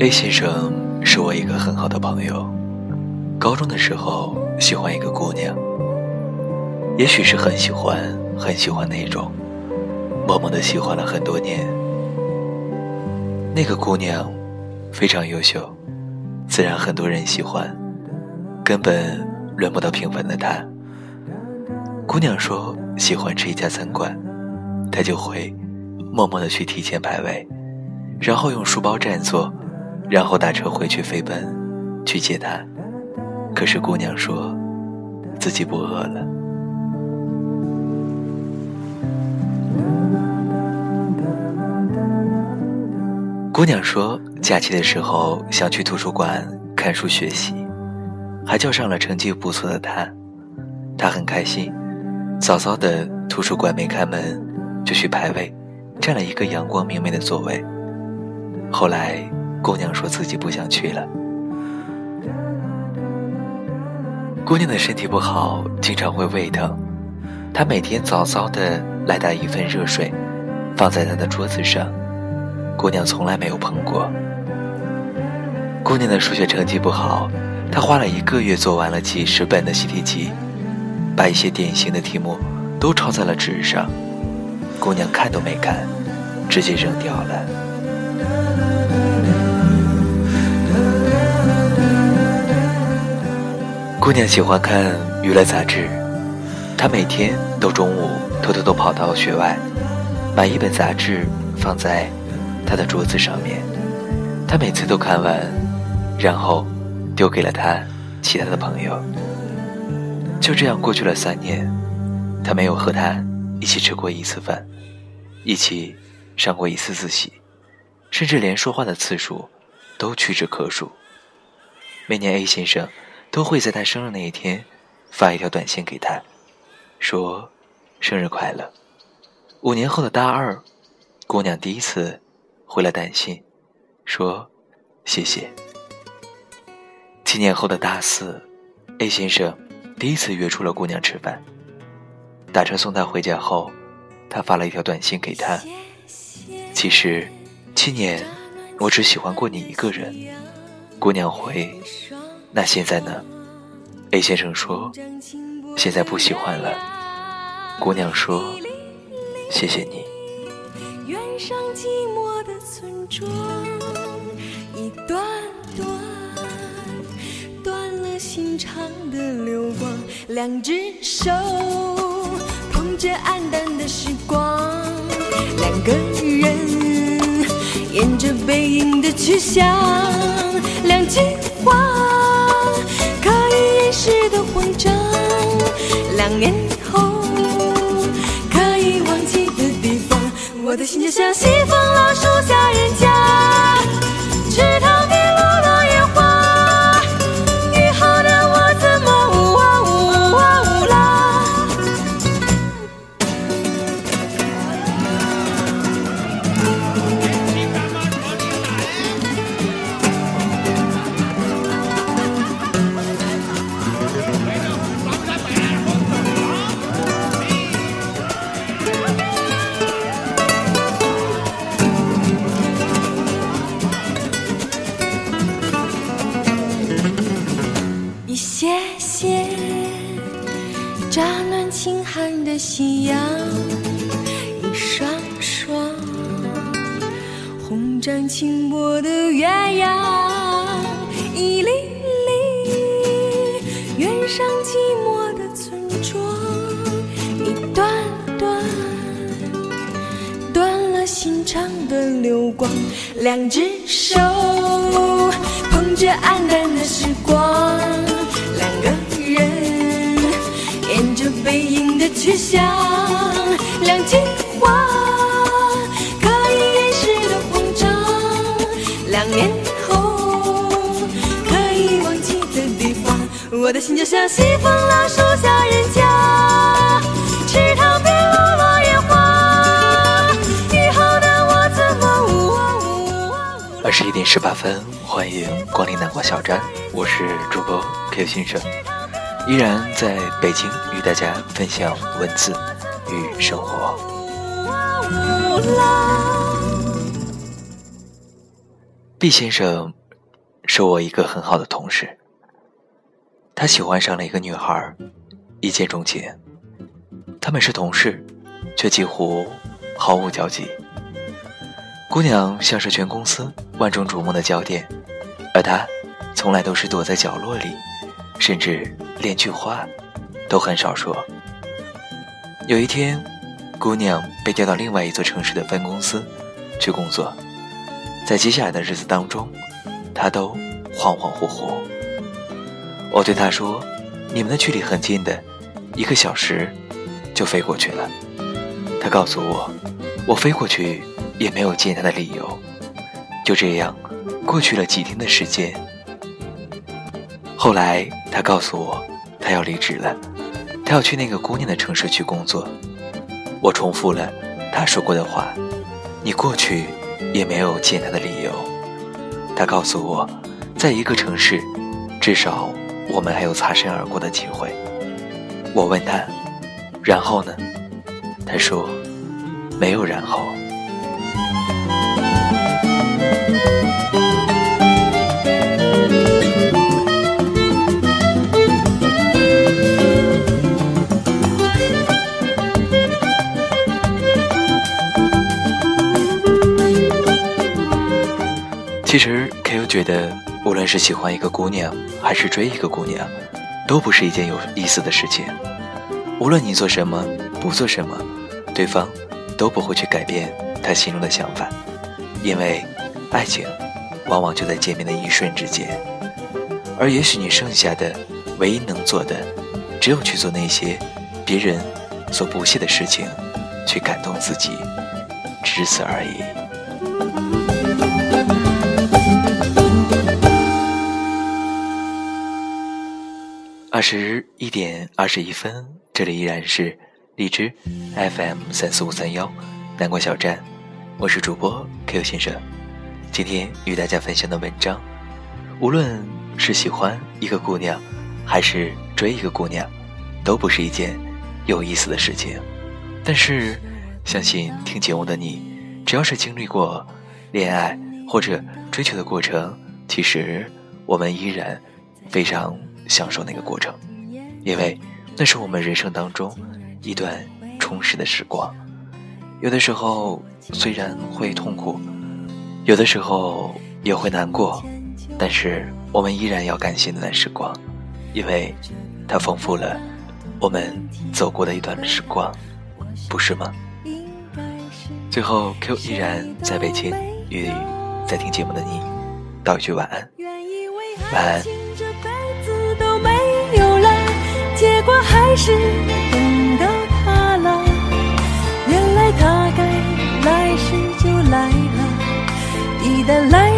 A 先生是我一个很好的朋友。高中的时候喜欢一个姑娘，也许是很喜欢很喜欢那种，默默的喜欢了很多年。那个姑娘非常优秀，自然很多人喜欢，根本轮不到平凡的她。姑娘说喜欢吃一家餐馆，她就会默默的去提前排位，然后用书包占座。然后打车回去飞奔，去接他。可是姑娘说，自己不饿了。姑娘说，假期的时候想去图书馆看书学习，还叫上了成绩不错的他。他很开心，早早的图书馆没开门，就去排位，占了一个阳光明媚的座位。后来。姑娘说自己不想去了。姑娘的身体不好，经常会胃疼。她每天早早的来打一份热水，放在她的桌子上。姑娘从来没有碰过。姑娘的数学成绩不好，她花了一个月做完了几十本的习题集，把一些典型的题目都抄在了纸上。姑娘看都没看，直接扔掉了。姑娘喜欢看娱乐杂志，她每天都中午偷偷的跑到学外，买一本杂志放在她的桌子上面。她每次都看完，然后丢给了她其他的朋友。就这样过去了三年，她没有和他一起吃过一次饭，一起上过一次自习，甚至连说话的次数都屈指可数。每年 A 先生。都会在他生日那一天发一条短信给他，说生日快乐。五年后的大二，姑娘第一次回了短信，说谢谢。七年后的大四，A 先生第一次约出了姑娘吃饭。打车送她回家后，他发了一条短信给她，其实七年我只喜欢过你一个人。姑娘回。那现在呢？A 先生说：“现在不喜欢了。”姑娘说：“谢谢你。”远上寂寞的村庄，一段段断了心肠的流光，两只手捧着黯淡的时光，两个人沿着背影的去向，两句慌张，两年后可以忘记的地方，我的心就像夕阳一双双，红掌轻拨的鸳鸯一粒粒，远上寂寞的村庄一段段，断了心肠的流光，两只手捧着黯淡的去向，两句话可以掩饰的慌张，两年后可以忘记的地方，我的心就像西风老树下人家，池塘边落落叶花，以后的我怎么？二十一点十八分，欢迎光临南瓜小站，我是主播 K 先生。依然在北京与大家分享文字与生活。。毕先生是我一个很好的同事，他喜欢上了一个女孩，一见钟情。他们是同事，却几乎毫无交集。姑娘像是全公司万众瞩目的焦点，而他从来都是躲在角落里，甚至连句话都很少说。有一天，姑娘被调到另外一座城市的分公司去工作，在接下来的日子当中，她都恍恍惚惚。我对他说：“你们的距离很近的，一个小时就飞过去了。”他告诉我：“我飞过去。”也没有见他的理由，就这样过去了几天的时间。后来他告诉我，他要离职了，他要去那个姑娘的城市去工作。我重复了他说过的话：“你过去也没有见他的理由。”他告诉我，在一个城市，至少我们还有擦身而过的机会。我问他：“然后呢？”他说：“没有然后。”其实，K.O. 觉得，无论是喜欢一个姑娘，还是追一个姑娘，都不是一件有意思的事情。无论你做什么，不做什么，对方都不会去改变他心中的想法，因为爱情往往就在见面的一瞬之间。而也许你剩下的唯一能做的，只有去做那些别人所不屑的事情，去感动自己，只此而已。二十一点二十一分，这里依然是荔枝 FM 三四五三幺南瓜小站，我是主播 Q 先生。今天与大家分享的文章，无论是喜欢一个姑娘，还是追一个姑娘，都不是一件有意思的事情。但是，相信听节目的你，只要是经历过恋爱或者追求的过程，其实我们依然非常。享受那个过程，因为那是我们人生当中一段充实的时光。有的时候虽然会痛苦，有的时候也会难过，但是我们依然要感谢那段时光，因为它丰富了我们走过的一段时光，不是吗？最后，Q 依然在北京，与在听节目的你道一句晚安，晚安。我还是等到他了，原来他该来时就来了，一旦来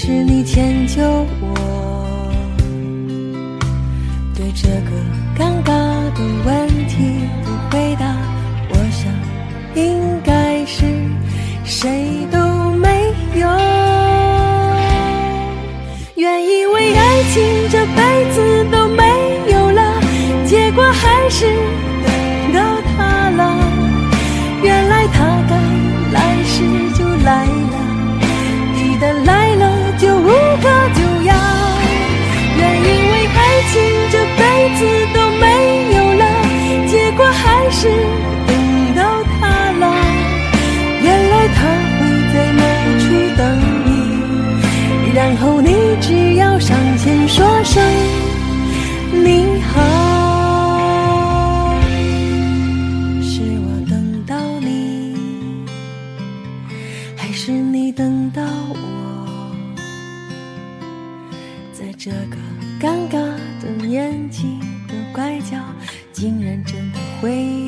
是你迁就我。对这个尴尬这个尴尬的年纪的拐角，竟然真的会有个想。